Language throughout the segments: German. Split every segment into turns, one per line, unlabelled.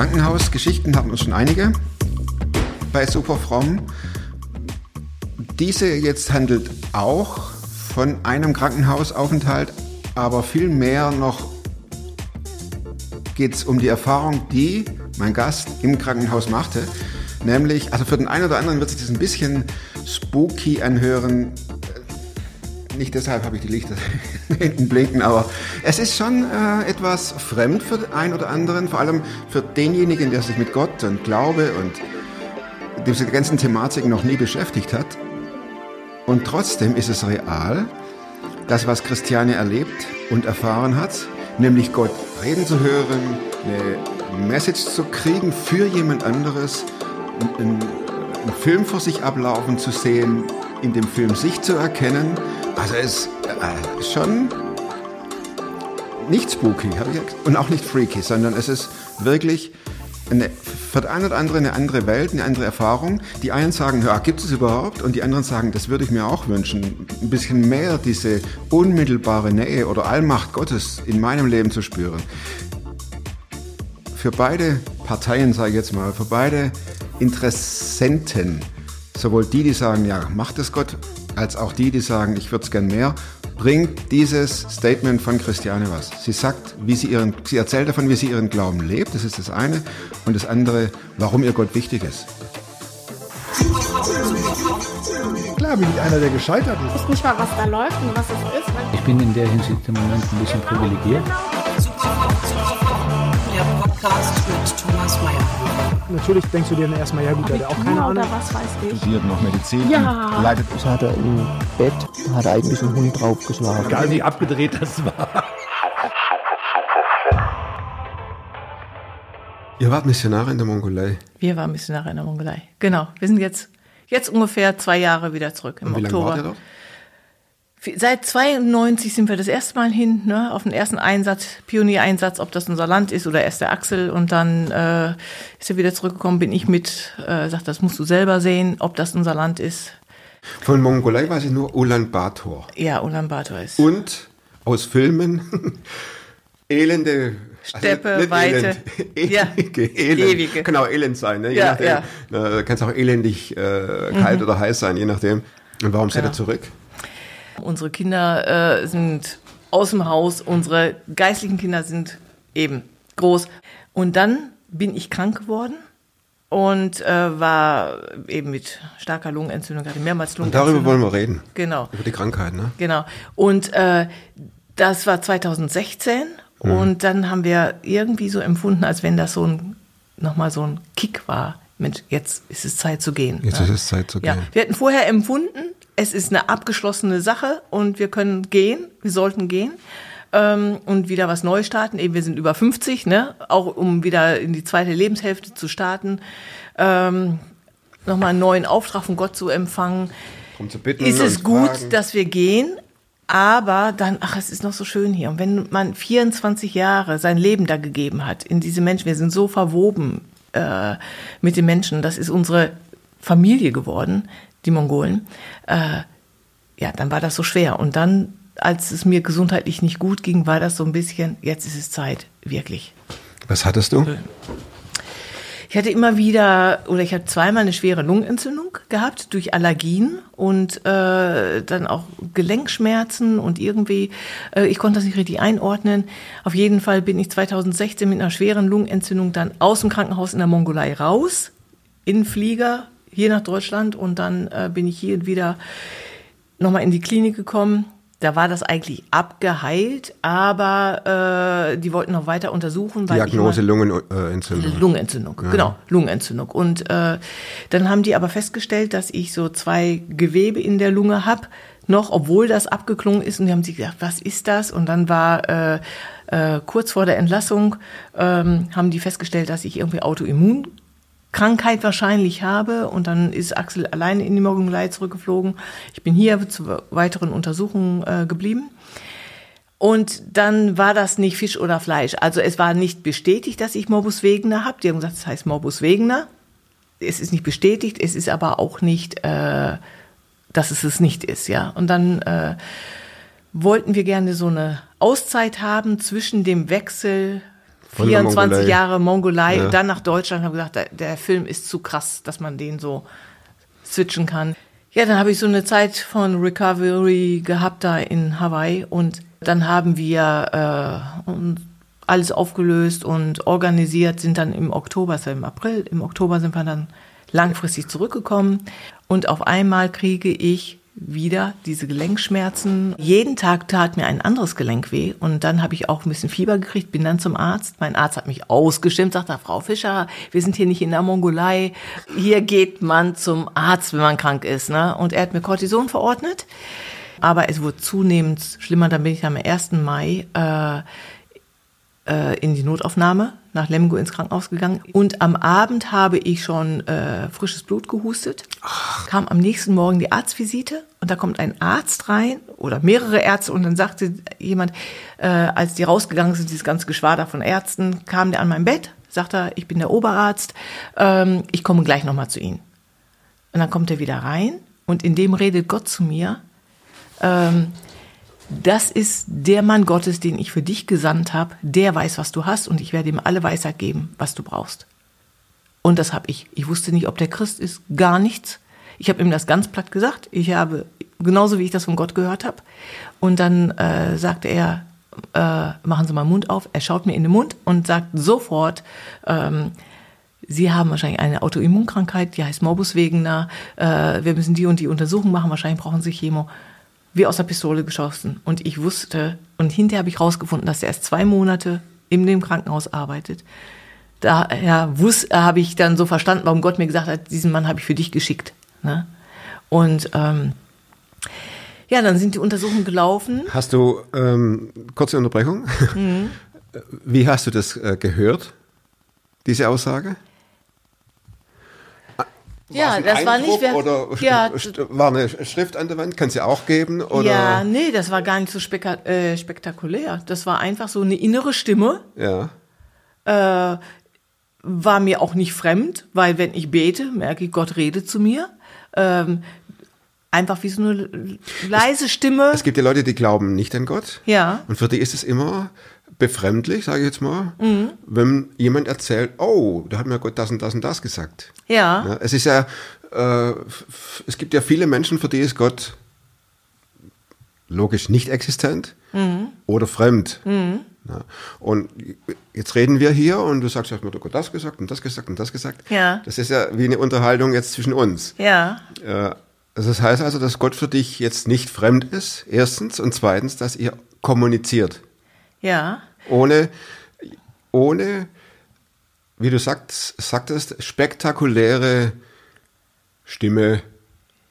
Krankenhausgeschichten hatten uns schon einige bei Superfromm. Diese jetzt handelt auch von einem Krankenhausaufenthalt, aber viel mehr noch geht es um die Erfahrung, die mein Gast im Krankenhaus machte. Nämlich, also für den einen oder anderen wird sich das ein bisschen spooky anhören. Nicht deshalb habe ich die Lichter hinten blinken, aber es ist schon äh, etwas fremd für den einen oder anderen, vor allem für denjenigen, der sich mit Gott und Glaube und diese ganzen Thematiken noch nie beschäftigt hat. Und trotzdem ist es real, das, was Christiane erlebt und erfahren hat, nämlich Gott reden zu hören, eine Message zu kriegen für jemand anderes, einen, einen Film vor sich ablaufen zu sehen, in dem Film sich zu erkennen. Also es ist äh, schon nicht spooky und auch nicht freaky, sondern es ist wirklich eine, für den einen oder anderen eine andere Welt, eine andere Erfahrung. Die einen sagen, ja, gibt es überhaupt? Und die anderen sagen, das würde ich mir auch wünschen. Ein bisschen mehr diese unmittelbare Nähe oder Allmacht Gottes in meinem Leben zu spüren. Für beide Parteien, sage ich jetzt mal, für beide Interessenten, sowohl die, die sagen, ja, macht es Gott, als auch die, die sagen, ich würde es gern mehr, bringt dieses Statement von Christiane was. Sie sagt, wie sie ihren, sie erzählt davon, wie sie ihren Glauben lebt, das ist das eine, und das andere, warum ihr Gott wichtig ist.
Klar bin ich einer, der gescheitert ist.
Ich weiß nicht mal, was da läuft und was es ist.
Ich bin in der Hinsicht im Moment ein bisschen privilegiert.
Der Podcast mit Thomas Mayer.
Natürlich denkst du dir dann erstmal, ja gut, der hat auch keine Ahnung.
Was weiß ich.
Studiert noch Medizin,
Ja.
leitet
Das hat er im Bett, hat er eigentlich einen Hund draufgeschlagen.
Egal wie abgedreht das war.
Ihr wart Missionare in der Mongolei.
Wir waren Missionare in der Mongolei. Genau. Wir sind jetzt, jetzt ungefähr zwei Jahre wieder zurück im
Und wie lange
Oktober.
wart ihr dort?
Seit 92 sind wir das erste Mal hin, ne, auf den ersten Einsatz, Pioniereinsatz, ob das unser Land ist oder erst der Axel. Und dann äh, ist er wieder zurückgekommen, bin ich mit, äh, sagt, das musst du selber sehen, ob das unser Land ist.
Von Mongolei weiß ich nur Ulaanbaatar.
Ja, Ulaanbaatar ist.
Und aus Filmen elende
Steppe,
nicht
Weite.
Elend,
Ja,
ewige, Elend.
ewige.
Kann auch elend sein, ne? je
Ja,
nachdem.
ja.
Na, Kann es auch elendig äh, kalt oder heiß sein, je nachdem. Und warum seid ihr
Genau.
zurück?
Unsere Kinder äh, sind aus dem Haus, unsere geistlichen Kinder sind eben groß. Und dann bin ich krank geworden und äh, war eben mit starker Lungenentzündung, hatte mehrmals
Und
Lungenentzündung.
darüber wollen wir reden.
Genau,
Über die Krankheit, ne?
genau. Und äh, das war 2016
Mhm.
und dann haben wir irgendwie so empfunden, als wenn das so ein nochmal so ein Kick war. Mensch, jetzt ist es Zeit zu gehen.
Jetzt
ne?
ist es Zeit zu
Ja,
gehen.
wir hatten vorher empfunden, es ist eine abgeschlossene Sache und wir können gehen, wir sollten gehen ähm, und wieder was neu starten. Eben, wir sind über 50, ne? auch um wieder in die zweite Lebenshälfte zu starten, ähm, nochmal einen neuen Auftrag von Gott zu empfangen.
Um zu bitten
Ist es gut,
fragen.
dass wir gehen? Aber dann, ach, es ist noch so schön hier. Und wenn man 24 Jahre sein Leben da gegeben hat, in diese Menschen, wir sind so verwoben äh, mit den Menschen, das ist unsere Familie geworden, die Mongolen, äh, ja, dann war das so schwer. Und dann, als es mir gesundheitlich nicht gut ging, war das so ein bisschen, jetzt ist es Zeit, wirklich.
Was hattest du?
Ich hatte immer wieder, oder ich habe zweimal eine schwere Lungenentzündung gehabt durch Allergien und äh, dann auch Gelenkschmerzen und irgendwie, äh, ich konnte das nicht richtig einordnen. Auf jeden Fall bin ich 2016 mit einer schweren Lungenentzündung dann aus dem Krankenhaus in der Mongolei raus, in Flieger hier nach Deutschland und dann äh, bin ich hier wieder nochmal in die Klinik gekommen. Da war das eigentlich abgeheilt, aber äh, die wollten noch weiter untersuchen. Weil
Diagnose Lungenentzündung.
Lungenentzündung, genau, Lungenentzündung. Und äh, dann haben die aber festgestellt, dass ich so zwei Gewebe in der Lunge hab, noch, obwohl das abgeklungen ist. Und die haben sich gedacht, was ist das? Und dann war äh, äh, kurz vor der Entlassung, ähm, haben die festgestellt, dass ich irgendwie Autoimmunkrankheit wahrscheinlich habe. Und dann ist Axel alleine in die Mongolei zurückgeflogen. Ich bin hier zu weiteren Untersuchungen äh, geblieben. Und dann war das nicht Fisch oder Fleisch. Also es war nicht bestätigt, dass ich Morbus Wegener habe. Die haben gesagt, es heißt Morbus Wegener. Es ist nicht bestätigt, es ist aber auch nicht, äh, dass es es nicht ist, ja. Und dann äh, wollten wir gerne so eine Auszeit haben zwischen dem Wechsel 24
Mongolei.
Jahre Mongolei,
Ja.
dann nach Deutschland, habe gesagt, der, der Film ist zu krass, dass man den so switchen kann. Ja, dann habe ich so eine Zeit von Recovery gehabt da in Hawaii und dann haben wir äh, alles aufgelöst und organisiert, sind dann im Oktober, es war im April, im Oktober sind wir dann langfristig zurückgekommen und auf einmal kriege ich wieder diese Gelenkschmerzen. Jeden Tag tat mir ein anderes Gelenk weh und dann habe ich auch ein bisschen Fieber gekriegt, bin dann zum Arzt. Mein Arzt hat mich ausgestimmt, sagt, Frau Fischer, wir sind hier nicht in der Mongolei. Hier geht man zum Arzt, wenn man krank ist. Ne? Und er hat mir Cortison verordnet. Aber es wurde zunehmend schlimmer. Dann bin ich am 1. Mai äh, äh, in die Notaufnahme nach Lemgo ins Krankenhaus gegangen. Und am Abend habe ich schon äh, frisches Blut gehustet. Kam am nächsten Morgen die Arztvisite und da kommt ein Arzt rein oder mehrere Ärzte und dann sagte jemand, äh, als die rausgegangen sind, dieses ganze Geschwader von Ärzten, kam der an mein Bett, sagte er, ich bin der Oberarzt, ähm, ich komme gleich nochmal zu Ihnen. Und dann kommt er wieder rein und in dem redet Gott zu mir, ähm, das ist der Mann Gottes, den ich für dich gesandt habe. Der weiß, was du hast und ich werde ihm alle Weisheit geben, was du brauchst. Und das habe ich. Ich wusste nicht, ob der Christ ist, gar nichts. Ich habe ihm das ganz platt gesagt. Ich habe, genauso wie ich das von Gott gehört habe. Und dann äh, sagte er, äh, machen Sie mal Mund auf. Er schaut mir in den Mund und sagt sofort, ähm, Sie haben wahrscheinlich eine Autoimmunkrankheit, die heißt Morbus Wegener. Äh, wir müssen die und die Untersuchung machen. Wahrscheinlich brauchen Sie Chemo. Wie aus der Pistole geschossen. Und ich wusste, und hinterher habe ich rausgefunden, dass er erst zwei Monate in dem Krankenhaus arbeitet. Daher wusste, habe ich dann so verstanden, warum Gott mir gesagt hat, diesen Mann habe ich für dich geschickt. Ne? Und ähm, ja, dann sind die Untersuchungen gelaufen.
Hast du, ähm, kurze Unterbrechung,
Mhm.
wie hast du das äh, gehört, diese Aussage?
Ja,
ein
das war nicht
Eindruck
wer-
Oder
ja,
war eine Schrift an der Wand, kannst du auch geben? Oder?
Ja, nee, das war gar nicht so speka äh, spektakulär. Das war einfach so eine innere Stimme.
Ja.
Äh, war mir auch nicht fremd, weil wenn ich bete, merke ich, Gott redet zu mir. Ähm, einfach wie so eine leise Stimme.
Es gibt ja Leute, die glauben nicht an Gott.
Ja.
Und für die ist es immer befremdlich, sage ich jetzt mal,
Mhm.
wenn jemand erzählt, oh, da hat mir Gott das und das und das gesagt.
Ja.
Ja, es ist ja, äh, es gibt ja viele Menschen, für die ist Gott logisch nicht existent
Mhm.
oder fremd. Ja. Und jetzt reden wir hier und du sagst, hat mir Gott das gesagt und das gesagt und das gesagt.
Ja.
Das ist ja wie eine Unterhaltung jetzt zwischen uns.
Ja.
Äh, also das heißt also, dass Gott für dich jetzt nicht fremd ist, erstens, und zweitens, dass ihr kommuniziert.
Ja.
Ohne, ohne wie du sagt, sagtest, spektakuläre Stimme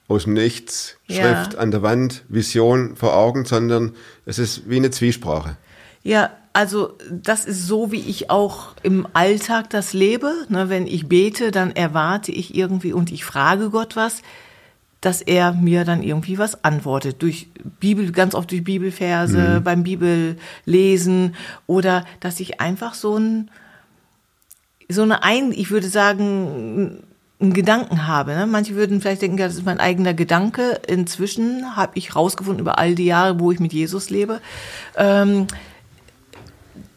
aus dem Nichts,
Ja.
Schrift an der Wand, Vision vor Augen, sondern es ist wie eine Zwiesprache.
Ja, also das ist so, wie ich auch im Alltag das lebe. Ne, wenn ich bete, dann erwarte ich irgendwie und ich frage Gott was, dass er mir dann irgendwie was antwortet. Durch Bibel, ganz oft durch Bibelverse, beim Bibellesen oder dass ich einfach so ein, so eine ein, ich würde sagen, einen Gedanken habe. Ne? Manche würden vielleicht denken, ja, das ist mein eigener Gedanke. Inzwischen habe ich rausgefunden über all die Jahre, wo ich mit Jesus lebe, ähm,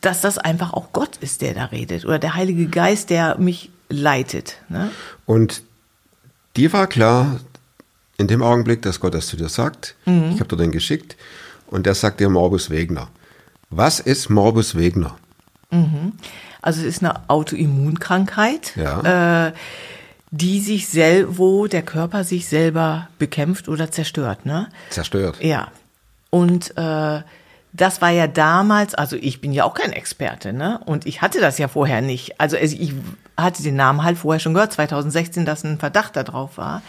dass das einfach auch Gott ist, der da redet oder der Heilige Geist, der mich leitet. Ne?
Und dir war klar, in dem Augenblick, dass Gott das zu dir sagt, ich habe dir den geschickt, und der sagt dir Morbus Wegner. Was ist Morbus Wegner?
Also es ist eine Autoimmunkrankheit,
Ja.
äh, die sich sel wo der Körper sich selber bekämpft oder zerstört. Ne?
Zerstört.
Ja. Und äh, das war ja damals, also ich bin ja auch kein Experte, ne? Und ich hatte das ja vorher nicht. Also ich hatte den Namen halt vorher schon gehört, 2016, dass ein Verdacht da drauf war.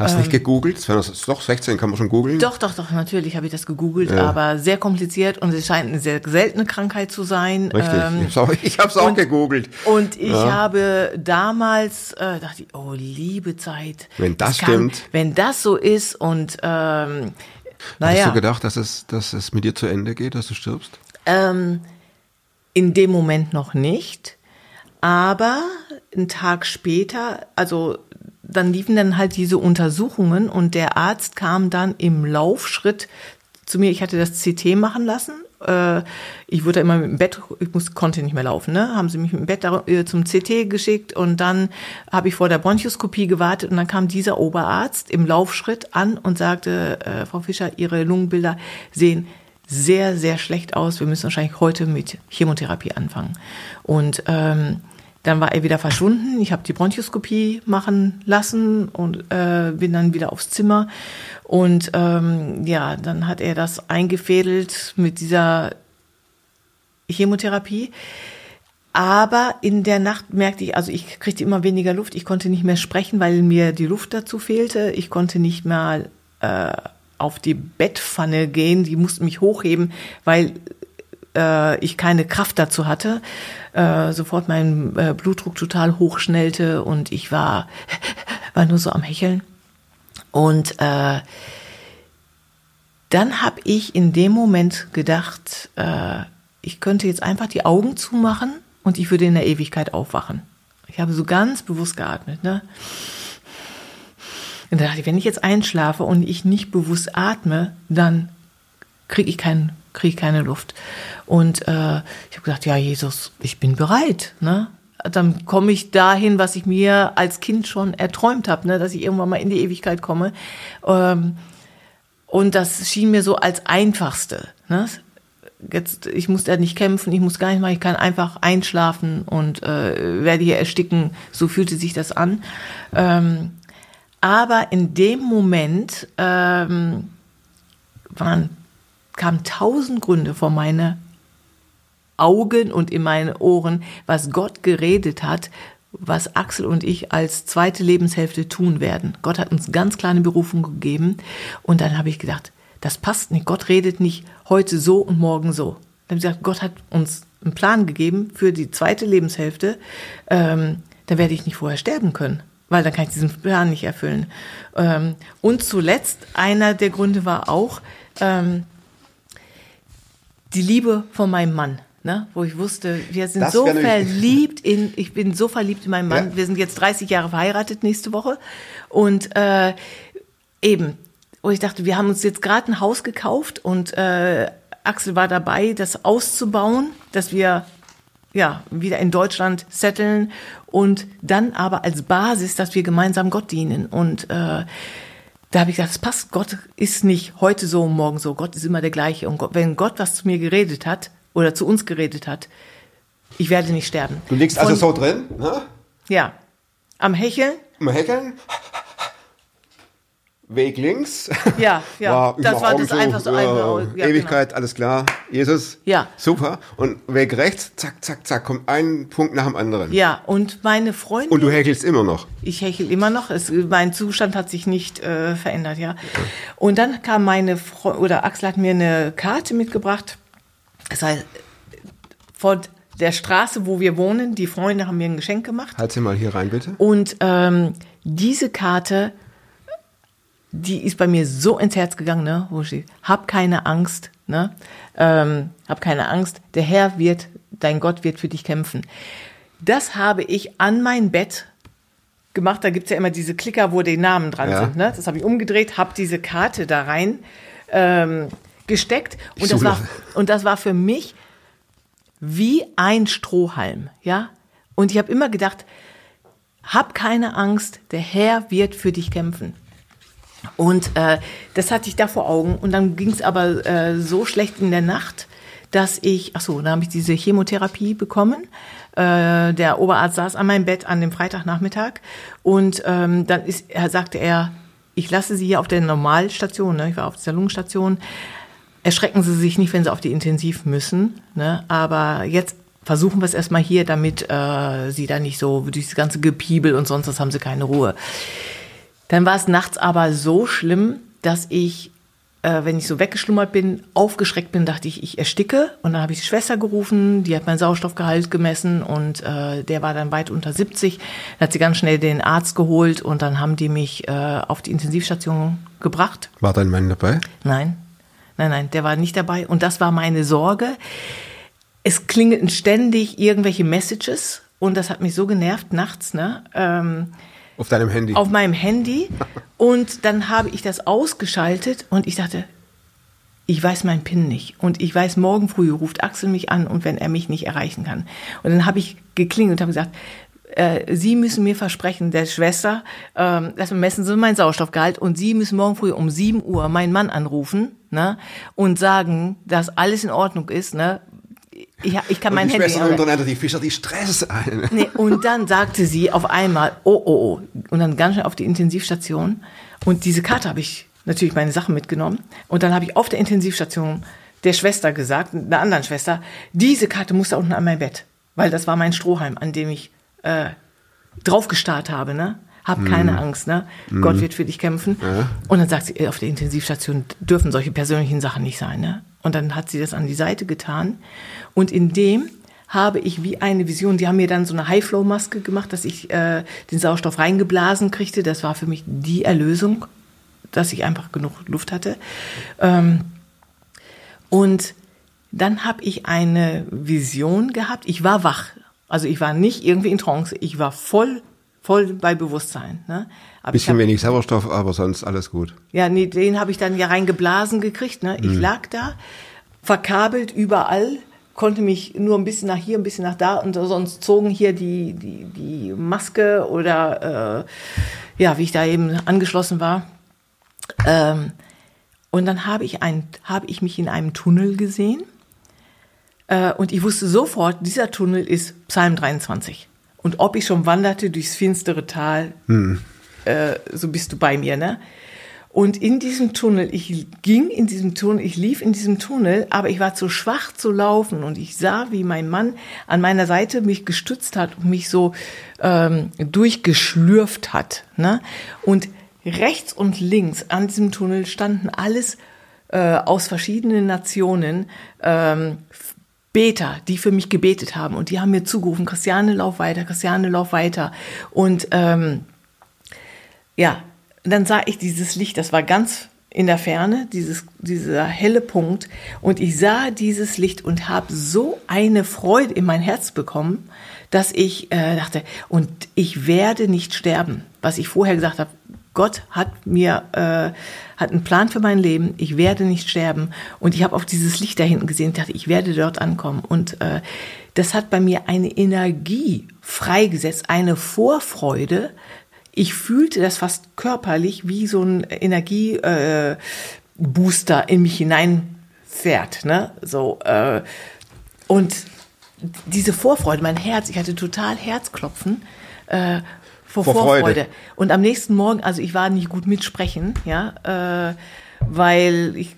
Hast nicht gegoogelt? 200 Doch, 16 kann man schon googeln.
Ähm. Doch, doch, doch, natürlich habe ich das gegoogelt, aber sehr kompliziert und es scheint eine sehr seltene Krankheit zu sein.
Richtig.
Ähm,
ich habe es auch, gegoogelt.
Und ich habe damals äh, dachte, ich, oh liebe Zeit.
Wenn das
kann-
stimmt.
Wenn das so ist und ähm,
Hast
naja,
du gedacht, dass es, dass es mit dir zu Ende geht, dass du stirbst?
ähm, in dem Moment noch nicht, aber einen Tag später, also dann liefen dann halt diese Untersuchungen und der Arzt kam dann im Laufschritt zu mir. Ich hatte das CT machen lassen Äh, ich wurde immer dem Bett, ich muss, konnte nicht mehr laufen, ne? Haben sie mich dem Bett äh, zum CT geschickt und dann habe ich vor der Bronchoskopie gewartet und dann kam dieser Oberarzt im Laufschritt an und sagte, äh, Frau Fischer, Ihre Lungenbilder sehen sehr, sehr schlecht aus. Wir müssen wahrscheinlich heute mit Chemotherapie anfangen. Und ähm, dann war er wieder verschwunden. Ich habe die Bronchoskopie machen lassen und äh, bin dann wieder aufs Zimmer. Und ähm, ja, dann hat er das eingefädelt mit dieser Chemotherapie. Aber in der Nacht merkte ich, also ich kriegte immer weniger Luft. Ich konnte nicht mehr sprechen, weil mir die Luft dazu fehlte. Ich konnte nicht mehr äh, auf die Bettpfanne gehen. Die mussten mich hochheben, weil äh, ich keine Kraft dazu hatte. Äh, sofort mein äh, Blutdruck total hochschnellte und ich war, war nur so am Hecheln. Und äh, dann habe ich in dem Moment gedacht, äh, ich könnte jetzt einfach die Augen zumachen und ich würde in der Ewigkeit aufwachen. Ich habe so ganz bewusst geatmet. Ne? Und da dachte ich, wenn ich jetzt einschlafe und ich nicht bewusst atme, dann kriege ich, kein, krieg ich keine Luft. Und äh, ich habe gesagt, ja, Jesus, ich bin bereit. Ne? Dann komme ich dahin, was ich mir als Kind schon erträumt habe, ne? dass ich irgendwann mal in die Ewigkeit komme. Ähm, und das schien mir so als einfachste. Ne? Jetzt, ich muss da nicht kämpfen, ich muss gar nicht mal, ich kann einfach einschlafen und äh, werde hier ersticken. So fühlte sich das an. Ähm, aber in dem Moment ähm, waren, kamen tausend Gründe vor meine Augen und in meine Ohren, was Gott geredet hat, was Axel und ich als zweite Lebenshälfte tun werden. Gott hat uns ganz kleine Berufung gegeben. Und dann habe ich gedacht, das passt nicht. Gott redet nicht heute so und morgen so. Dann habe ich gesagt, Gott hat uns einen Plan gegeben für die zweite Lebenshälfte. Ähm, dann werde ich nicht vorher sterben können weil dann kann ich diesen Plan nicht erfüllen. Ähm, und zuletzt, einer der Gründe war auch ähm, die Liebe von meinem Mann. Ne, wo ich wusste, wir sind
Das
so verliebt in, ich bin so verliebt in meinen Mann.
Ja.
Wir sind jetzt 30 Jahre verheiratet nächste Woche. Und äh, eben, wo ich dachte, wir haben uns jetzt gerade ein Haus gekauft und äh, Axel war dabei, das auszubauen, dass wir ja, wieder in Deutschland setteln und dann aber als Basis, dass wir gemeinsam Gott dienen. Und äh, da habe ich gesagt, das passt. Gott ist nicht heute so und morgen so. Gott ist immer der gleiche. Und Gott, wenn Gott was zu mir geredet hat oder zu uns geredet hat, ich werde nicht sterben.
Du liegst
Von-
also so drin, ne?
Ja, am Hecheln.
Im Heckeln. Weg links.
Ja, ja. das
über
war
Augen
das
zu,
einfachste.
ja.
Ja,
Ewigkeit, alles klar. Jesus.
Ja.
Super. Und Weg rechts, zack, zack, zack, kommt ein Punkt nach dem anderen.
Genau. Ja, und meine Freundin.
Und du häkelst immer noch.
Ich hechel immer noch. Es, mein Zustand hat sich nicht äh, verändert, ja. Und dann kam meine Frau oder Axel hat mir eine Karte mitgebracht. Das heißt, von der Straße, wo wir wohnen, die Freunde haben mir ein Geschenk gemacht.
Halt sie mal hier rein, bitte.
Und ähm, diese Karte, die ist bei mir so ins Herz gegangen, ne? Wo steht, hab keine Angst, ne? Ähm, hab keine Angst. Der Herr wird, dein Gott wird für dich kämpfen. Das habe ich an mein Bett gemacht. Da gibt's ja immer diese Klicker, wo die Namen dran
Ja.
sind. Ne? Das habe ich umgedreht, habe diese Karte da rein ähm, gesteckt. Und das, war, und das war für mich wie ein Strohhalm. Ja? Und ich habe immer gedacht, hab keine Angst, der Herr wird für dich kämpfen. Und äh, das hatte ich da vor Augen. Und dann ging es aber äh, so schlecht in der Nacht, dass ich, ach so, dann habe ich diese Chemotherapie bekommen. Äh, der Oberarzt saß an meinem Bett an dem Freitagnachmittag und ähm, dann ist, er sagte er, ich lasse Sie hier auf der Normalstation, ne? ich war auf der Lungenstation, erschrecken Sie sich nicht, wenn Sie auf die Intensiv müssen, ne? aber jetzt versuchen wir es erstmal hier, damit äh, Sie da nicht so, dieses ganze Gepiebel und sonst was haben Sie keine Ruhe. Dann war es nachts aber so schlimm, dass ich, äh, wenn ich so weggeschlummert bin, aufgeschreckt bin, dachte ich, ich ersticke. Und dann habe ich die Schwester gerufen, die hat meinen Sauerstoffgehalt gemessen und äh, der war dann weit unter 70. Dann hat sie ganz schnell den Arzt geholt und dann haben die mich äh, auf die Intensivstation gebracht.
War dein Mann dabei?
Nein, nein, nein, der war nicht dabei. Und das war meine Sorge. Es klingelten ständig irgendwelche Messages und das hat mich so genervt nachts, ne? Ähm,
Auf deinem Handy.
auf meinem Handy und dann habe ich das ausgeschaltet und ich dachte, ich weiß meinen PIN nicht und ich weiß, morgen früh ruft Axel mich an und wenn er mich nicht erreichen kann. Und dann habe ich geklingelt und habe gesagt, äh, Sie müssen mir versprechen, der Schwester, ähm, das messen Sie meinen Sauerstoffgehalt und Sie müssen morgen früh um 7 Uhr meinen Mann anrufen ne, und sagen, dass alles in Ordnung ist. Ne. Ich, ich kann mein
die
Handy...
Schwester nimmt dann natürlich Fischer die Stress ein.
Nee, und dann sagte sie auf einmal, oh, oh, oh. Und dann ganz schnell auf die Intensivstation. Und diese Karte habe ich natürlich meine Sachen mitgenommen. Und dann habe ich auf der Intensivstation der Schwester gesagt, einer anderen Schwester, diese Karte muss da unten an mein Bett. Weil das war mein Strohhalm, an dem ich äh, draufgestarrt habe, ne? Hab keine Angst, ne? Gott wird für dich kämpfen. Und dann sagt sie, äh, auf der Intensivstation dürfen solche persönlichen Sachen nicht sein, ne? Und dann hat sie das an die Seite getan. Und in dem habe ich wie eine Vision, die haben mir dann so eine High-Flow-Maske gemacht, dass ich äh, den Sauerstoff reingeblasen kriegte. Das war für mich die Erlösung, dass ich einfach genug Luft hatte. Ähm, und dann habe ich eine Vision gehabt. Ich war wach. Also ich war nicht irgendwie in Trance. Ich war voll, voll bei Bewusstsein. Ne? Aber
Bisschen
hab,
wenig Sauerstoff, aber sonst alles gut.
ja, nee, den habe ich dann ja reingeblasen gekriegt. Ne? Ich lag da, verkabelt überall, konnte mich nur ein bisschen nach hier, ein bisschen nach da und sonst zogen hier die, die, die Maske oder äh, ja, wie ich da eben angeschlossen war. Ähm, und dann habe ich, ein, habe ich mich in einem Tunnel gesehen äh, und ich wusste sofort, dieser Tunnel ist Psalm 23. Und ob ich schon wanderte durchs finstere Tal, äh, so bist du bei mir, ne? Und in diesem Tunnel, ich ging in diesem Tunnel, ich lief in diesem Tunnel, aber ich war zu schwach zu laufen und ich sah, wie mein Mann an meiner Seite mich gestützt hat und mich so ähm, durchgeschlürft hat. Ne? Und rechts und links an diesem Tunnel standen alles äh, aus verschiedenen Nationen ähm, Beter, die für mich gebetet haben und die haben mir zugerufen, Christiane, lauf weiter, Christiane, lauf weiter. Und ähm, ja, dann sah ich dieses Licht, das war ganz in der Ferne, dieses, dieser helle Punkt. Und ich sah dieses Licht und habe so eine Freude in mein Herz bekommen, dass ich äh, dachte, und ich werde nicht sterben. Was ich vorher gesagt habe, Gott hat mir äh, hat einen Plan für mein Leben. Ich werde nicht sterben. Und ich habe auf dieses Licht da hinten gesehen und dachte, ich werde dort ankommen. Und äh, das hat bei mir eine Energie freigesetzt, eine Vorfreude. Ich fühlte das fast körperlich, wie so ein Energiebooster äh, in mich hineinfährt. Ne? So, äh, und diese Vorfreude, mein Herz, ich hatte total Herzklopfen. Vor,
Vor
Vorfreude.
Freude.
Und am nächsten Morgen, also ich war nicht gut mitsprechen, ja, äh, weil ich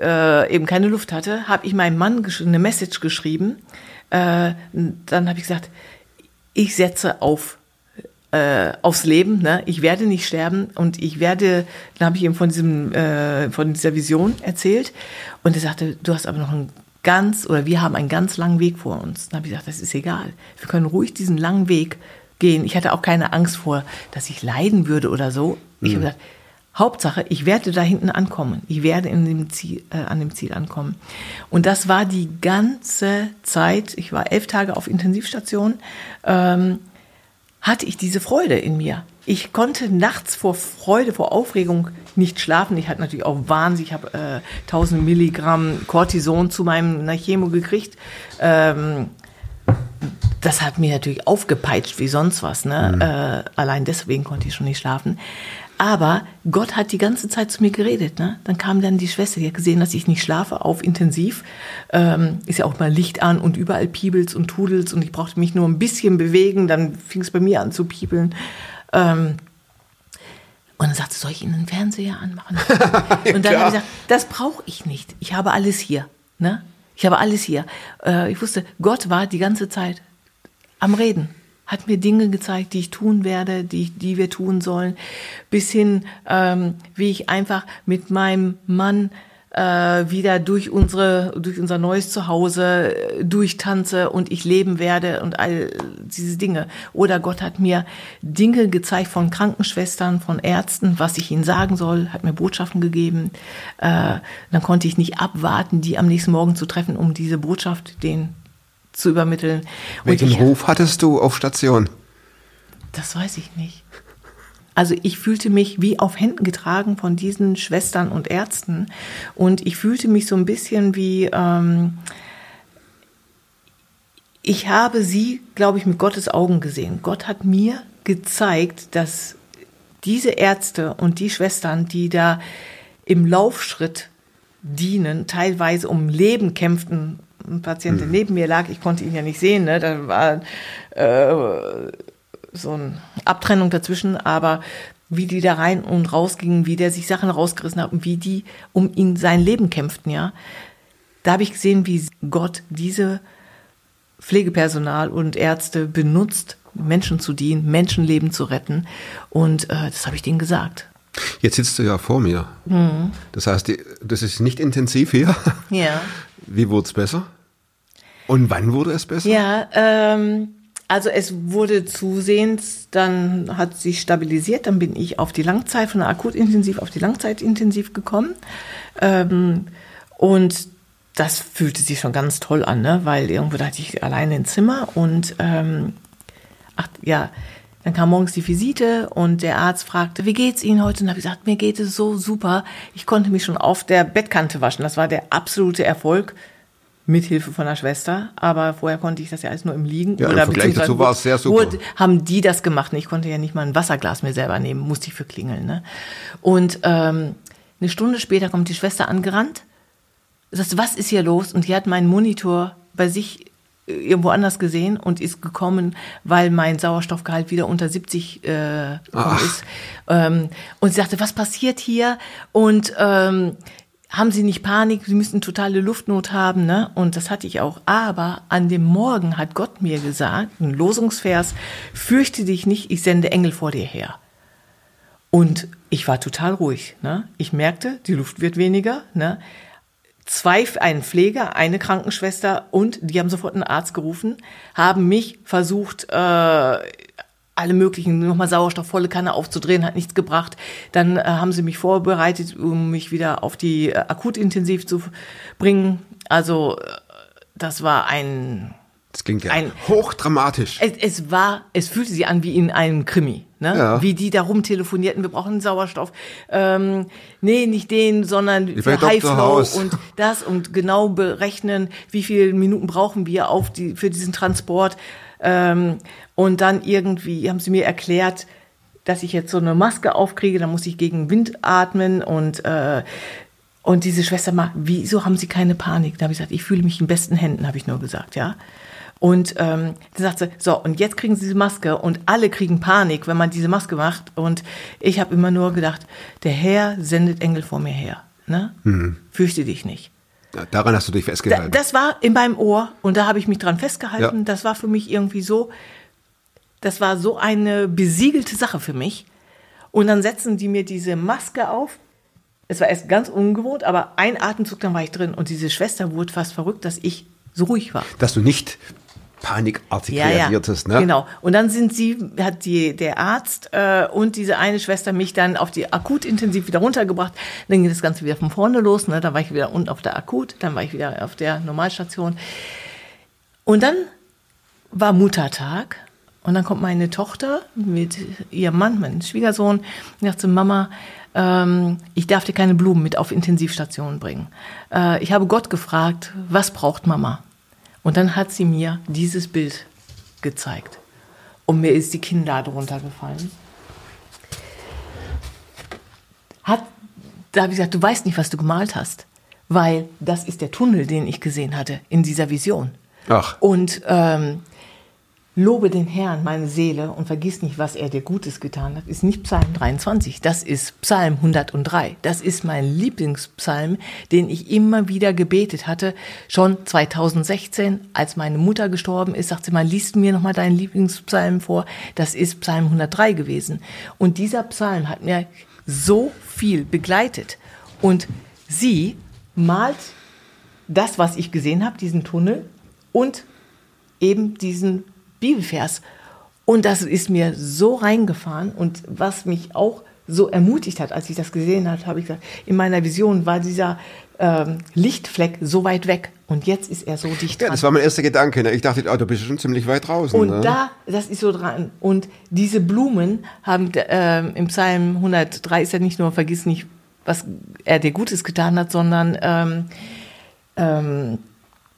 äh, eben keine Luft hatte, habe ich meinem Mann eine Message geschrieben. Äh, dann habe ich gesagt, ich setze auf äh, aufs Leben, ne? ich werde nicht sterben und ich werde, dann habe ich ihm von diesem, äh, von dieser Vision erzählt und er sagte, du hast aber noch einen ganz, oder wir haben einen ganz langen Weg vor uns. Dann habe ich gesagt, das ist egal, wir können ruhig diesen langen Weg gehen. Ich hatte auch keine Angst vor, dass ich leiden würde oder so. Ich habe gesagt, Hauptsache, ich werde da hinten ankommen. Ich werde in dem Ziel, äh, an dem Ziel ankommen. Und das war die ganze Zeit. Ich war elf Tage auf Intensivstation. Ähm, hatte ich diese Freude in mir. Ich konnte nachts vor Freude, vor Aufregung nicht schlafen. Ich hatte natürlich auch Wahnsinn. Ich habe äh, 1000 Milligramm Cortison zu meinem Chemo gekriegt. Ähm, das hat mich natürlich aufgepeitscht wie sonst was. Ne? Äh, allein deswegen konnte ich schon nicht schlafen. Aber Gott hat die ganze Zeit zu mir geredet. Ne? Dann kam dann die Schwester, die hat gesehen, dass ich nicht schlafe, auf intensiv. Ähm, ist ja auch mal Licht an und überall piebelt's und tudelt's und ich brauchte mich nur ein bisschen bewegen, dann fing es bei mir an zu piebeln. Ähm, und dann sagte, sie, soll ich Ihnen den Fernseher anmachen? und dann habe ich gesagt, das brauche ich nicht. Ich habe alles hier. Ne? Ich habe alles hier. Äh, ich wusste, Gott war die ganze Zeit am Reden. Hat mir Dinge gezeigt, die ich tun werde, die, die wir tun sollen. Bis hin, ähm, wie ich einfach mit meinem Mann äh, wieder durch unsere, durch unser neues Zuhause äh, durchtanze und ich leben werde und all diese Dinge. Oder Gott hat mir Dinge gezeigt von Krankenschwestern, von Ärzten, was ich ihnen sagen soll, hat mir Botschaften gegeben. Äh, dann konnte ich nicht abwarten, die am nächsten Morgen zu treffen, um diese Botschaft denen zu übermitteln.
Welchen
ich,
Ruf hattest du auf Station?
Das weiß ich nicht. Also ich fühlte mich wie auf Händen getragen von diesen Schwestern und Ärzten und ich fühlte mich so ein bisschen wie, ähm, ich habe sie, glaube ich, mit Gottes Augen gesehen. Gott hat mir gezeigt, dass diese Ärzte und die Schwestern, die da im Laufschritt dienen, teilweise um Leben kämpften. Ein Patient, der neben mir lag, ich konnte ihn ja nicht sehen, ne? da war äh, so eine Abtrennung dazwischen, aber wie die da rein und raus gingen, wie der sich Sachen rausgerissen hat und wie die um ihn sein Leben kämpften, ja. Da habe ich gesehen, wie Gott diese Pflegepersonal und Ärzte benutzt, Menschen zu dienen, Menschenleben zu retten. Und äh, das habe ich denen gesagt.
Jetzt sitzt du ja vor mir. Das heißt, das ist nicht intensiv hier.
Ja.
Wie wurde es besser? Und wann wurde es besser?
Ja, ähm, also es wurde zusehends, dann hat sich stabilisiert, dann bin ich auf die Langzeit, von der akutintensiv auf die Langzeitintensiv gekommen. Ähm, und das fühlte sich schon ganz toll an, ne? weil irgendwo da hatte ich alleine ein Zimmer und ähm, ach ja, dann kam morgens die Visite und der Arzt fragte, wie geht's Ihnen heute? Und habe ich gesagt, mir geht es so super. Ich konnte mich schon auf der Bettkante waschen. Das war der absolute Erfolg. Mit Hilfe von der Schwester, aber vorher konnte ich das ja alles nur im Liegen.
Ja, im
oder
Vergleich
beziehungsweise
dazu war es sehr super.
Wurde, haben die das gemacht? Ich konnte ja nicht mal ein Wasserglas mir selber nehmen, musste ich für klingeln. Ne? Und ähm, eine Stunde später kommt die Schwester angerannt sagt, was ist hier los? Und die hat meinen Monitor bei sich äh, irgendwo anders gesehen und ist gekommen, weil mein Sauerstoffgehalt wieder unter 70 äh, ist. Ähm, und sie sagte, was passiert hier? Und ähm, haben Sie nicht Panik? Sie müssen totale Luftnot haben, ne? Und das hatte ich auch. Aber an dem Morgen hat Gott mir gesagt, ein Losungsvers, fürchte dich nicht, ich sende Engel vor dir her. Und ich war total ruhig. Ne? Ich merkte, die Luft wird weniger. Ne? Zwei, ein Pfleger, eine Krankenschwester und die haben sofort einen Arzt gerufen, haben mich versucht, äh, alle möglichen, nochmal Sauerstoff, volle Kanne aufzudrehen, hat nichts gebracht. Dann äh, haben sie mich vorbereitet, um mich wieder auf die äh, Akutintensiv zu bringen. Also äh, das war ein
Das klingt ja
Ein-
hochdramatisch.
es, es war, es fühlte sich an wie in einem Krimi, ne?
Ja.
Wie die da rumtelefonierten, wir brauchen Sauerstoff. Ähm, nee, nicht den, sondern
Wie
für
bei Dr.
High Flow
House.
und das und genau berechnen, wie viele Minuten brauchen wir auf die, für diesen Transport. Ähm, und dann irgendwie haben sie mir erklärt, dass ich jetzt so eine Maske aufkriege, dann muss ich gegen Wind atmen und äh, und diese Schwester mal, wieso haben Sie keine Panik? Da habe ich gesagt, ich fühle mich in besten Händen, habe ich nur gesagt, ja. Und ähm, dann sagt sie, so, und jetzt kriegen Sie diese Maske und alle kriegen Panik, wenn man diese Maske macht. Und ich habe immer nur gedacht, der Herr sendet Engel vor mir her. Ne? Fürchte dich nicht.
Ja, daran hast du dich
Da,
festgehalten.
das war in meinem Ohr und da habe ich mich dran festgehalten.
Ja.
Das war für mich irgendwie so, das war so eine besiegelte Sache für mich. Und dann setzen die mir diese Maske auf. Es war erst ganz ungewohnt, aber ein Atemzug, dann war ich drin. Und diese Schwester wurde fast verrückt, dass ich so ruhig war.
dass du nicht panikartig reagiertest. Ne?
Genau. Und dann sind sie, hat die, der Arzt äh, und diese eine Schwester mich dann auf die Akutintensiv wieder runtergebracht. Dann ging das Ganze wieder von vorne los. Ne? Dann war ich wieder unten auf der Akut, dann war ich wieder auf der Normalstation. Und dann war Muttertag. Und dann kommt meine Tochter mit ihrem Mann, mein Schwiegersohn, und sagt zu Mama, ähm, ich darf dir keine Blumen mit auf Intensivstation bringen. Äh, ich habe Gott gefragt, was braucht Mama? Und dann hat sie mir dieses Bild gezeigt. Und mir ist die Kinnlade runtergefallen. Hat, da habe ich gesagt, du weißt nicht, was du gemalt hast. Weil das ist der Tunnel, den ich gesehen hatte in dieser Vision.
Ach.
Und ähm, lobe den Herrn, meine Seele, und vergiss nicht, was er dir Gutes getan hat, ist nicht Psalm 23, das ist Psalm 103. Das ist mein Lieblingspsalm, den ich immer wieder gebetet hatte. Schon 2016, als meine Mutter gestorben ist, sagte sie mal, liest mir nochmal deinen Lieblingspsalm vor. Das ist Psalm 103 gewesen. Und dieser Psalm hat mir so viel begleitet. Und sie malt das, was ich gesehen habe, diesen Tunnel und eben diesen Bibelvers. Und das ist mir so reingefahren und was mich auch so ermutigt hat, als ich das gesehen habe, habe ich gesagt, in meiner Vision war dieser ähm, Lichtfleck so weit weg. Und jetzt ist er so dicht
Ja,
dran.
das war mein erster Gedanke. Ne? Ich dachte, oh, du bist schon ziemlich weit draußen.
Und
ne?
da, das ist so dran. Und diese Blumen haben ähm, im Psalm 103 ist ja nicht nur vergiss nicht, was er dir Gutes getan hat, sondern ähm, ähm,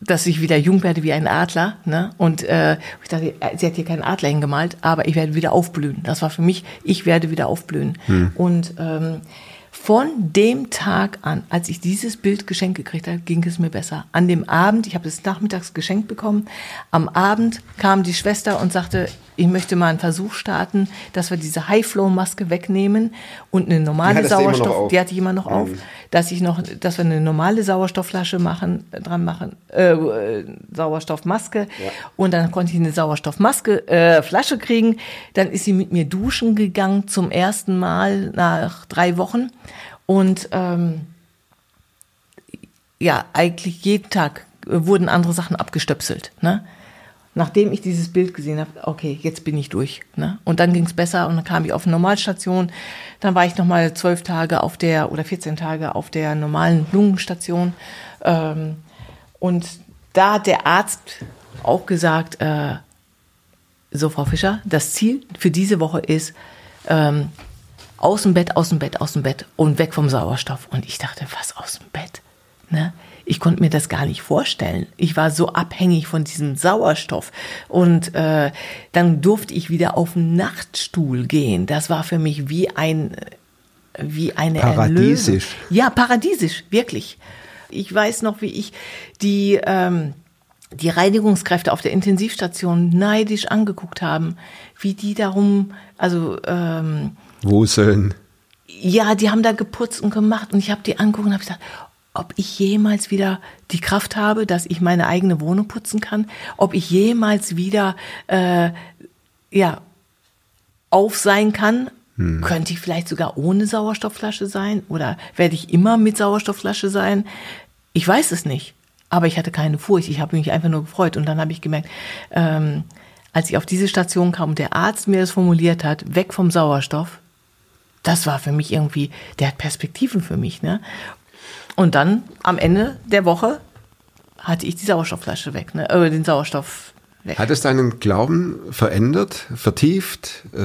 dass ich wieder jung werde wie ein Adler. Ne? Und äh, ich dachte, äh, sie hat hier keinen Adler hingemalt, aber ich werde wieder aufblühen. Das war für mich, ich werde wieder aufblühen. Und ähm, von dem Tag an, als ich dieses Bild geschenkt gekriegt habe, ging es mir besser. An dem Abend, ich habe es nachmittags geschenkt bekommen, am Abend kam die Schwester und sagte, ich möchte mal einen Versuch starten, dass wir diese High-Flow-Maske wegnehmen und eine normale
Die
Sauerstoff, die hatte ich immer noch auf, dass ich noch, dass wir eine normale Sauerstoffflasche machen, dran machen, äh, Sauerstoffmaske. Und dann konnte ich eine Sauerstoffmaske, äh, Flasche kriegen. Dann ist sie mit mir duschen gegangen zum ersten Mal nach drei Wochen und ähm, ja, eigentlich jeden Tag äh, wurden andere Sachen abgestöpselt. Ne? Nachdem ich dieses Bild gesehen habe, okay, jetzt bin ich durch. Ne? Und dann ging es besser und dann kam ich auf eine Normalstation. Dann war ich nochmal zwölf Tage auf der oder 14 Tage auf der normalen Lungenstation. Ähm, und da hat der Arzt auch gesagt, äh, so Frau Fischer, das Ziel für diese Woche ist, ähm, aus dem Bett, aus dem Bett, aus dem Bett und weg vom Sauerstoff. Und ich dachte, was aus dem Bett? Ne? Ich konnte mir das gar nicht vorstellen. Ich war so abhängig von diesem Sauerstoff. Und äh, dann durfte ich wieder auf den Nachtstuhl gehen. Das war für mich wie ein wie eine
Paradiesisch.
Erlösung. Ja, paradiesisch, wirklich. Ich weiß noch, wie ich die ähm, die Reinigungskräfte auf der Intensivstation neidisch angeguckt haben, wie die darum, also ähm,
Wuseln.
ja, die haben da geputzt und gemacht und ich habe die angeguckt und habe gesagt, ob ich jemals wieder die Kraft habe, dass ich meine eigene Wohnung putzen kann, ob ich jemals wieder äh, ja auf sein kann. Könnte ich vielleicht sogar ohne Sauerstoffflasche sein oder werde ich immer mit Sauerstoffflasche sein? Ich weiß es nicht. Aber ich hatte keine Furcht. Ich habe mich einfach nur gefreut. Und dann habe ich gemerkt, ähm, als ich auf diese Station kam und der Arzt mir das formuliert hat, weg vom Sauerstoff, das war für mich irgendwie, der hat Perspektiven für mich. Ne? Und dann am Ende der Woche hatte ich die Sauerstoffflasche weg, ne? äh, den Sauerstoff weg.
Hat es deinen Glauben verändert, vertieft? Äh,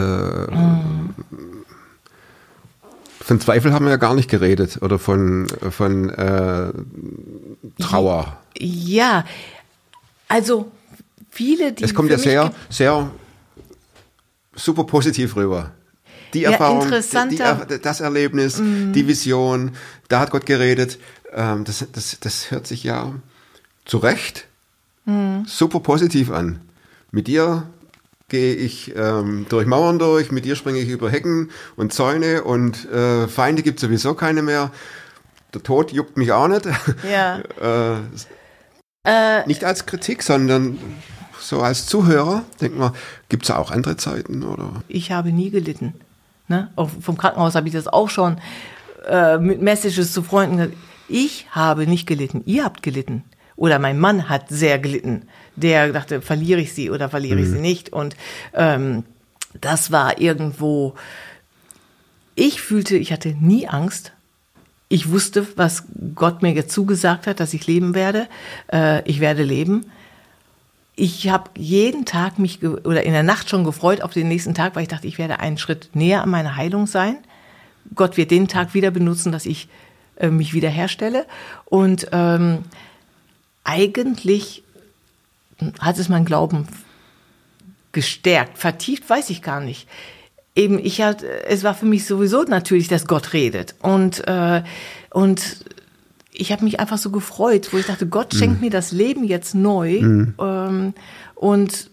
Von Zweifel haben wir ja gar nicht geredet oder von, von äh, Trauer.
Ja, also viele, die
Es kommt ja sehr, sehr super positiv rüber. Die
Ja,
Erfahrung, die, das Erlebnis, die Vision, da hat Gott geredet. Ähm, das, das, das hört sich ja zu Recht super positiv an. Mit dir gehe ich ähm, durch Mauern durch, mit dir springe ich über Hecken und Zäune und äh, Feinde gibt sowieso keine mehr. Der Tod juckt mich auch nicht.
Ja.
äh,
Äh,
nicht als Kritik, sondern so als Zuhörer. Denkt man, gibt es auch andere Zeiten? Oder?
ich habe nie gelitten. Ne? Auch vom Krankenhaus habe ich das auch schon äh, mit Messages zu Freunden gesagt. Ich habe nicht gelitten, ihr habt gelitten. Oder mein Mann hat sehr gelitten. Der dachte, verliere ich sie oder verliere ich sie nicht. Und ähm, das war irgendwo. Ich fühlte, ich hatte nie Angst. Ich wusste, was Gott mir jetzt zugesagt hat, dass ich leben werde. Äh, ich werde leben. Ich habe jeden Tag mich oder in der Nacht schon gefreut auf den nächsten Tag, weil ich dachte, ich werde einen Schritt näher an meiner Heilung sein. Gott wird den Tag wieder benutzen, dass ich äh, mich wiederherstelle. Und ähm, eigentlich hat es mein Glauben gestärkt, vertieft, weiß ich gar nicht. Eben, ich hat, es war für mich sowieso natürlich, dass Gott redet. Und, äh, und ich habe mich einfach so gefreut, wo ich dachte, Gott schenkt mir das Leben jetzt neu. Ähm, und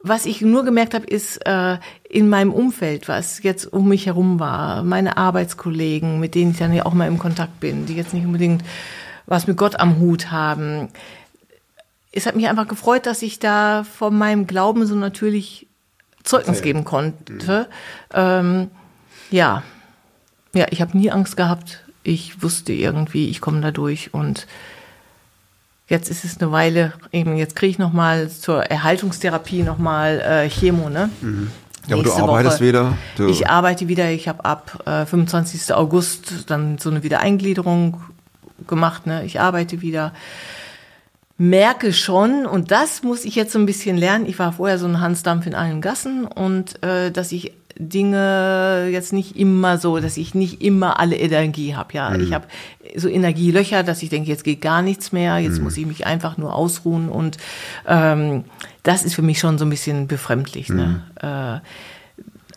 was ich nur gemerkt habe, ist äh, in meinem Umfeld, was jetzt um mich herum war, meine Arbeitskollegen, mit denen ich dann ja auch mal im Kontakt bin, die jetzt nicht unbedingt was mit Gott am Hut haben. Es hat mich einfach gefreut, dass ich da von meinem Glauben so natürlich Zeugnis geben konnte. Ähm, ja, ja, ich habe nie Angst gehabt. Ich wusste irgendwie, ich komme da durch und Jetzt ist es eine Weile, eben jetzt kriege ich noch mal zur Erhaltungstherapie noch mal äh, Chemo, ne?
Ja, aber du arbeitest
Woche.
wieder. Du,
Ich arbeite wieder, ich habe ab äh, 25. August dann so eine Wiedereingliederung gemacht. Ne? Ich arbeite wieder, merke schon, und das muss ich jetzt so ein bisschen lernen. Ich war vorher so ein Hansdampf in allen Gassen und äh, dass ich Dinge jetzt nicht immer so, dass ich nicht immer alle Energie habe. Ja,
Mhm.
ich habe so Energielöcher, dass ich denke, jetzt geht gar nichts mehr,
Mhm.
jetzt muss ich mich einfach nur ausruhen und ähm, das ist für mich schon so ein bisschen befremdlich. Ne?
Mhm.
Äh,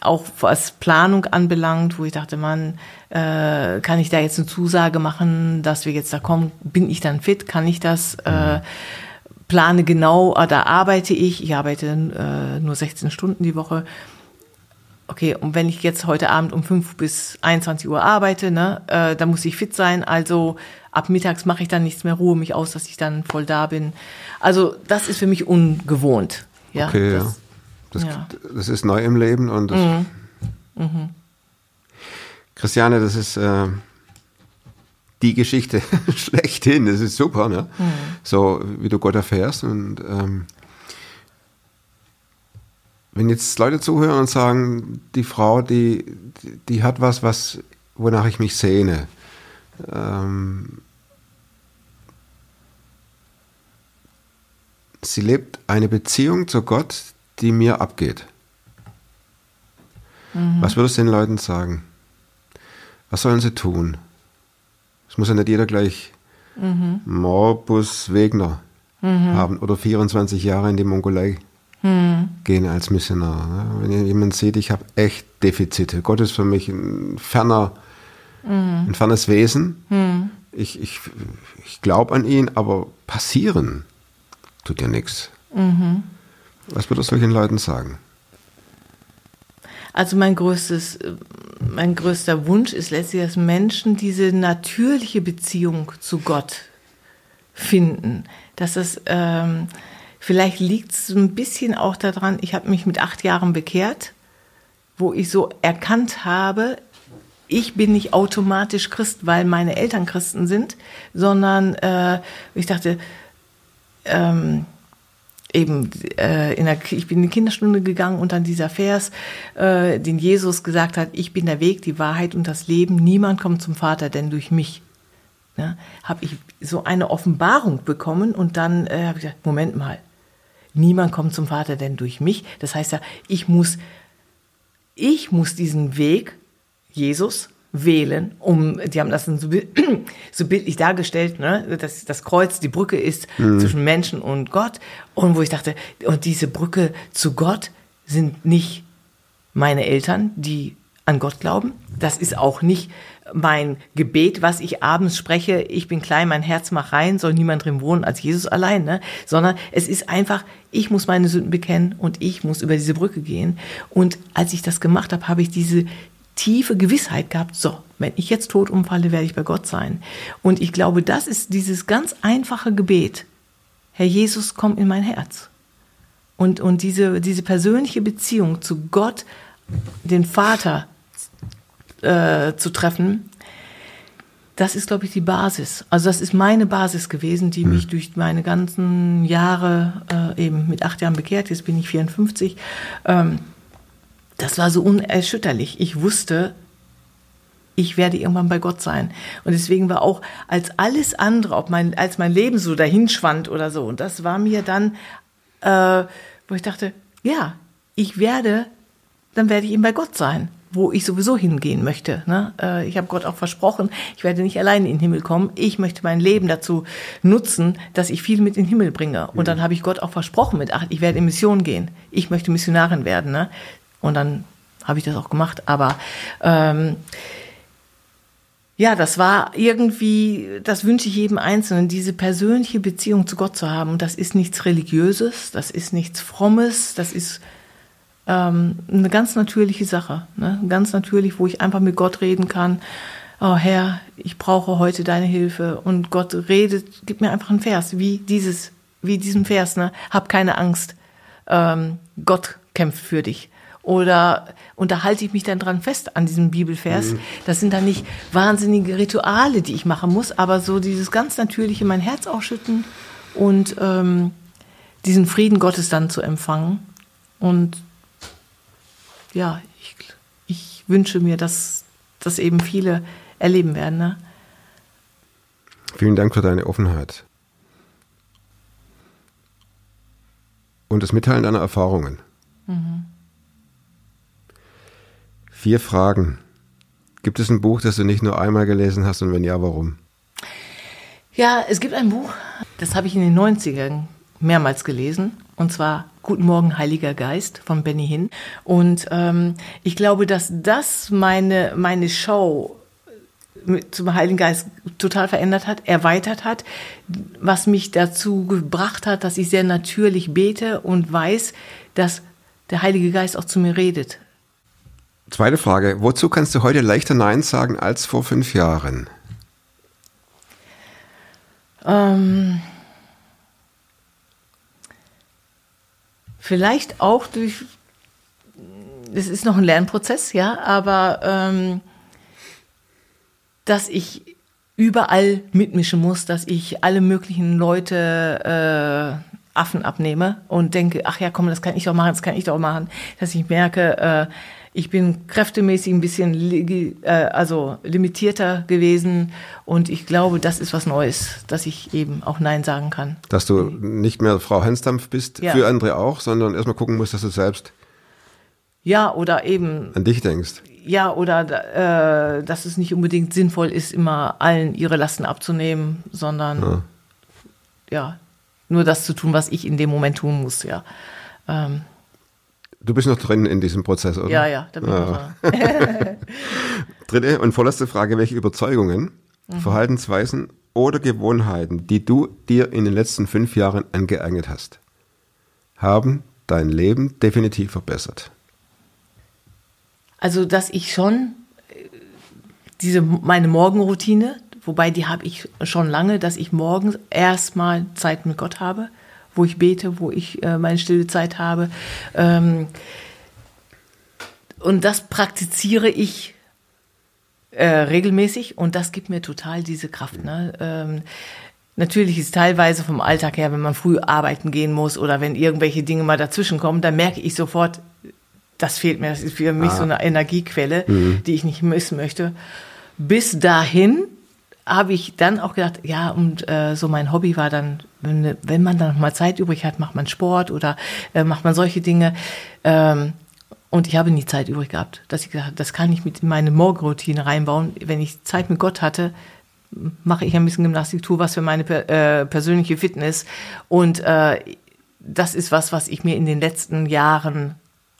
auch was Planung anbelangt, wo ich dachte, Mann, äh, kann ich da jetzt eine Zusage machen, dass wir jetzt da kommen? Bin ich dann fit? Kann ich das? Äh, plane genau, ah, da arbeite ich. Ich arbeite äh, nur 16 Stunden die Woche. Okay, und wenn ich jetzt heute Abend um 5 bis 21 Uhr arbeite, ne, äh, dann muss ich fit sein. Also ab mittags mache ich dann nichts mehr, ruhe mich aus, dass ich dann voll da bin. Also das ist für mich ungewohnt. Ja,
Okay,
das,
ja. Das,
ja.
das ist neu im Leben und das,
Mhm.
Christiane, das ist äh, die Geschichte schlechthin. Das ist super, ne?
Mhm.
So wie du Gott erfährst und ähm, wenn jetzt Leute zuhören und sagen, die Frau, die, die, hat was, was, wonach ich mich sehne. Ähm, sie lebt eine Beziehung zu Gott, die mir abgeht. Was würdest du den Leuten sagen? Was sollen sie tun? Es muss ja nicht jeder gleich Morbus Wegner haben oder 24 Jahre in die Mongolei gehen als Missionar. ne? Wenn jemand sieht, ich habe echt Defizite. Gott ist für mich ein ferner, ein fernes Wesen. Ich, ich, ich glaube an ihn, aber passieren tut ja nichts. Was würdest du solchen Leuten sagen?
Also mein größtes, mein größter Wunsch ist letztlich, dass Menschen diese natürliche Beziehung zu Gott finden. Dass es ähm, vielleicht liegt es ein bisschen auch daran. Ich habe mich mit acht Jahren bekehrt, wo ich so erkannt habe, ich bin nicht automatisch Christ, weil meine Eltern Christen sind, sondern äh, ich dachte, ähm, eben äh, in der, ich bin in die Kinderstunde gegangen und dann dieser Vers, äh, den Jesus gesagt hat, ich bin der Weg, die Wahrheit und das Leben, niemand kommt zum Vater, denn durch mich. Ne, habe ich so eine Offenbarung bekommen und dann äh, habe ich gesagt, Moment mal, niemand kommt zum Vater, denn durch mich. Das heißt ja, ich muss, ich muss diesen Weg, Jesus, wählen, um, die haben das so, so bildlich dargestellt, ne, dass das Kreuz die Brücke ist zwischen Menschen und Gott. Und wo ich dachte, und diese Brücke zu Gott sind nicht meine Eltern, die an Gott glauben. Das ist auch nicht mein Gebet, was ich abends spreche, ich bin klein, mein Herz mach rein, soll niemand drin wohnen als Jesus allein, ne? sondern es ist einfach, ich muss meine Sünden bekennen und ich muss über diese Brücke gehen. Und als ich das gemacht habe, habe ich diese tiefe Gewissheit gehabt, so, wenn ich jetzt tot umfalle, werde ich bei Gott sein. Und ich glaube, das ist dieses ganz einfache Gebet. Herr Jesus, komm in mein Herz. Und, und diese, diese persönliche Beziehung zu Gott, den Vater äh, zu treffen, das ist, glaube ich, die Basis. Also das ist meine Basis gewesen, die mich durch meine ganzen Jahre, äh, eben mit acht Jahren bekehrt, jetzt bin ich 54, ähm, das war so unerschütterlich. Ich wusste, ich werde irgendwann bei Gott sein. Und deswegen war auch als alles andere, ob mein, als mein Leben so dahinschwand oder so, und das war mir dann, äh, wo ich dachte, ja, ich werde, dann werde ich eben bei Gott sein, wo ich sowieso hingehen möchte. Ne? Äh, ich habe Gott auch versprochen, ich werde nicht alleine in den Himmel kommen. Ich möchte mein Leben dazu nutzen, dass ich viel mit in den Himmel bringe. Und dann habe ich Gott auch versprochen mit acht, ich werde in Mission gehen. Ich möchte Missionarin werden. Ne? Und dann habe ich das auch gemacht. Aber ähm, ja, das war irgendwie, das wünsche ich jedem Einzelnen, diese persönliche Beziehung zu Gott zu haben. Und das ist nichts Religiöses, das ist nichts Frommes, das ist ähm, eine ganz natürliche Sache. Ne? Ganz natürlich, wo ich einfach mit Gott reden kann. Oh Herr, ich brauche heute deine Hilfe. Und Gott redet, gib mir einfach einen Vers, wie dieses, wie diesen Vers, ne? Hab keine Angst. Ähm, Gott kämpft für dich. Oder unterhalte ich mich dann dran fest an diesem Bibelvers. Das sind dann nicht wahnsinnige Rituale, die ich machen muss, aber so dieses ganz natürliche, mein Herz ausschütten und ähm, diesen Frieden Gottes dann zu empfangen. Und ja, ich, ich wünsche mir, dass das eben viele erleben werden. Ne?
Vielen Dank für deine Offenheit. Und das Mitteilen deiner Erfahrungen. Vier Fragen. Gibt es ein Buch, das du nicht nur einmal gelesen hast und wenn ja, warum?
Ja, es gibt ein Buch, das habe ich in den 90ern mehrmals gelesen, und zwar Guten Morgen, Heiliger Geist von Benny Hinn. Und ähm, ich glaube, dass das meine, meine Show mit, zum Heiligen Geist total verändert hat, erweitert hat, was mich dazu gebracht hat, dass ich sehr natürlich bete und weiß, dass der Heilige Geist auch zu mir redet.
Zweite Frage. Wozu kannst du heute leichter Nein sagen als vor fünf Jahren?
Ähm, vielleicht auch durch, es ist noch ein Lernprozess, ja, aber ähm, dass ich überall mitmischen muss, dass ich alle möglichen Leute äh, Affen abnehme und denke, ach ja, komm, das kann ich doch machen, das kann ich doch machen, dass ich merke, äh, ich bin kräftemäßig ein bisschen äh, also limitierter gewesen und ich glaube, das ist was Neues, dass ich eben auch Nein sagen kann.
Dass du nicht mehr Frau Hansdampf bist,
Ja.
für andere auch, sondern erstmal gucken musst, dass du selbst
Ja, oder eben
an dich denkst.
Ja, oder äh, dass es nicht unbedingt sinnvoll ist, immer allen ihre Lasten abzunehmen, sondern ja, nur das zu tun, was ich in dem Moment tun muss, ja. Ähm,
Du bist noch drin in diesem Prozess, oder?
ja, ja, da bin ich
Ja.
noch dran.
Dritte und vorletzte Frage, welche Überzeugungen,
Mhm.
Verhaltensweisen oder Gewohnheiten, die du dir in den letzten fünf Jahren angeeignet hast, haben dein Leben definitiv verbessert?
Also, dass ich schon äh, diese meine Morgenroutine, wobei die habe ich schon lange, dass ich morgens erstmal Zeit mit Gott habe, wo ich bete, wo ich äh, meine stille Zeit habe. Ähm, und das praktiziere ich äh, regelmäßig und das gibt mir total diese Kraft. Ne? Ähm, natürlich ist teilweise vom Alltag her, wenn man früh arbeiten gehen muss oder wenn irgendwelche Dinge mal dazwischen kommen, dann merke ich sofort, das fehlt mir. Das ist für mich so eine Energiequelle, die ich nicht missen möchte. Bis dahin habe ich dann auch gedacht, ja, und äh, so mein Hobby war dann, wenn, wenn man dann noch mal Zeit übrig hat, macht man Sport oder äh, macht man solche Dinge. Ähm, und ich habe nie Zeit übrig gehabt, dass ich habe, das kann ich mit in meine Morgenroutine reinbauen. Wenn ich Zeit mit Gott hatte, mache ich ein bisschen Gymnastik, tue was für meine äh, persönliche Fitness. Und äh, das ist was, was ich mir in den letzten Jahren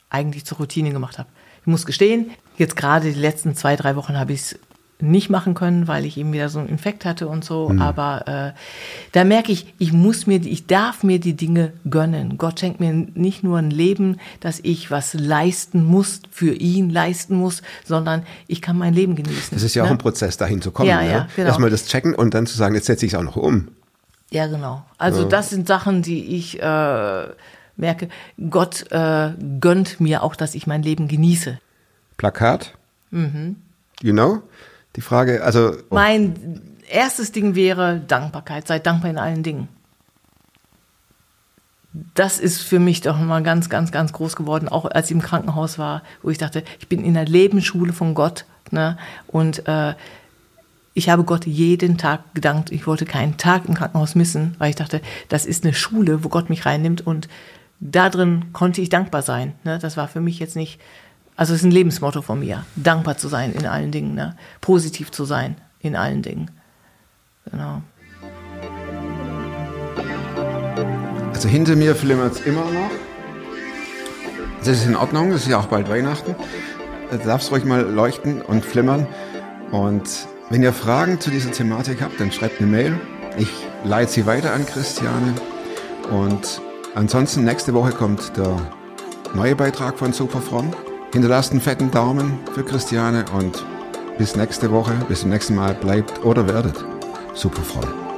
eigentlich zur Routine gemacht habe. Ich muss gestehen, jetzt gerade die letzten zwei, drei Wochen habe ich es nicht machen können, weil ich eben wieder so einen Infekt hatte und so. Aber äh, da merke ich, ich muss mir, ich darf mir die Dinge gönnen. Gott schenkt mir nicht nur ein Leben, dass ich was leisten muss, für ihn leisten muss, sondern ich kann mein Leben genießen.
Das ist ja auch
ne?
ein Prozess, dahin zu kommen.
Ja,
ne?
ja, genau.
Erstmal das checken und dann zu sagen, jetzt setze ich es auch noch um.
Ja, genau. Also das sind Sachen, die ich äh, merke. Gott äh, gönnt mir auch, dass ich mein Leben genieße.
Plakat.
Mhm.
You know? Die Frage, also
Mein erstes Ding wäre Dankbarkeit. Seid dankbar in allen Dingen. Das ist für mich doch mal ganz, ganz, ganz groß geworden, auch als ich im Krankenhaus war, wo ich dachte, ich bin in der Lebensschule von Gott. Ne? Und äh, ich habe Gott jeden Tag gedankt. Ich wollte keinen Tag im Krankenhaus missen, weil ich dachte, das ist eine Schule, wo Gott mich reinnimmt. Und da drin konnte ich dankbar sein. Ne? Das war für mich jetzt nicht, also es ist ein Lebensmotto von mir, dankbar zu sein in allen Dingen, ne? positiv zu sein in allen Dingen. Genau.
Also hinter mir flimmert es immer noch. Das ist in Ordnung, es ist ja auch bald Weihnachten. Du darfst ruhig mal leuchten und flimmern. Und wenn ihr Fragen zu dieser Thematik habt, dann schreibt eine Mail. Ich leite sie weiter an Christiane. Und ansonsten nächste Woche kommt der neue Beitrag von Superfrom. Hinterlasst einen fetten Daumen für Christiane und bis nächste Woche, bis zum nächsten Mal. Bleibt oder werdet. Superfrom.